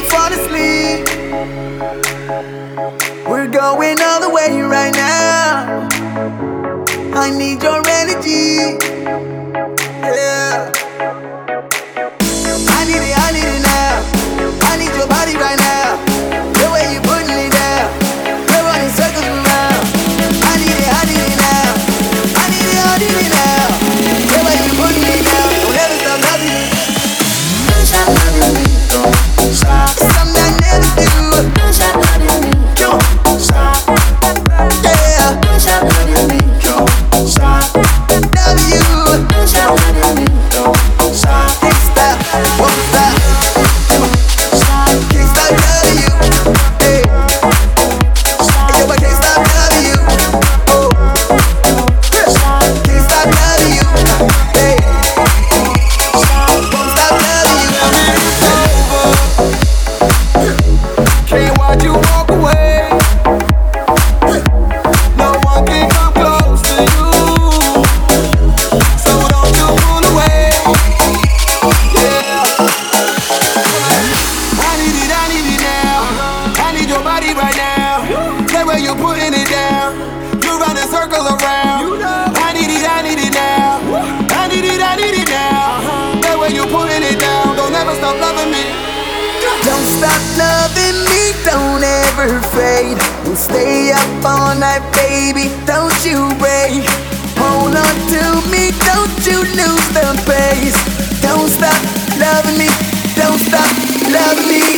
fall asleep. We're going all the way right now. I need your energy. Yeah. Body right now. The way you putting it down. You run a circle around. I need it, I need it now. I need it, I need it now. The way you putting it down. Don't ever stop loving me. Don't stop loving me, don't ever fade. Don't stay up all night, baby. Don't you break. Hold on to me, don't you lose the pace. Don't stop loving me, don't stop loving me,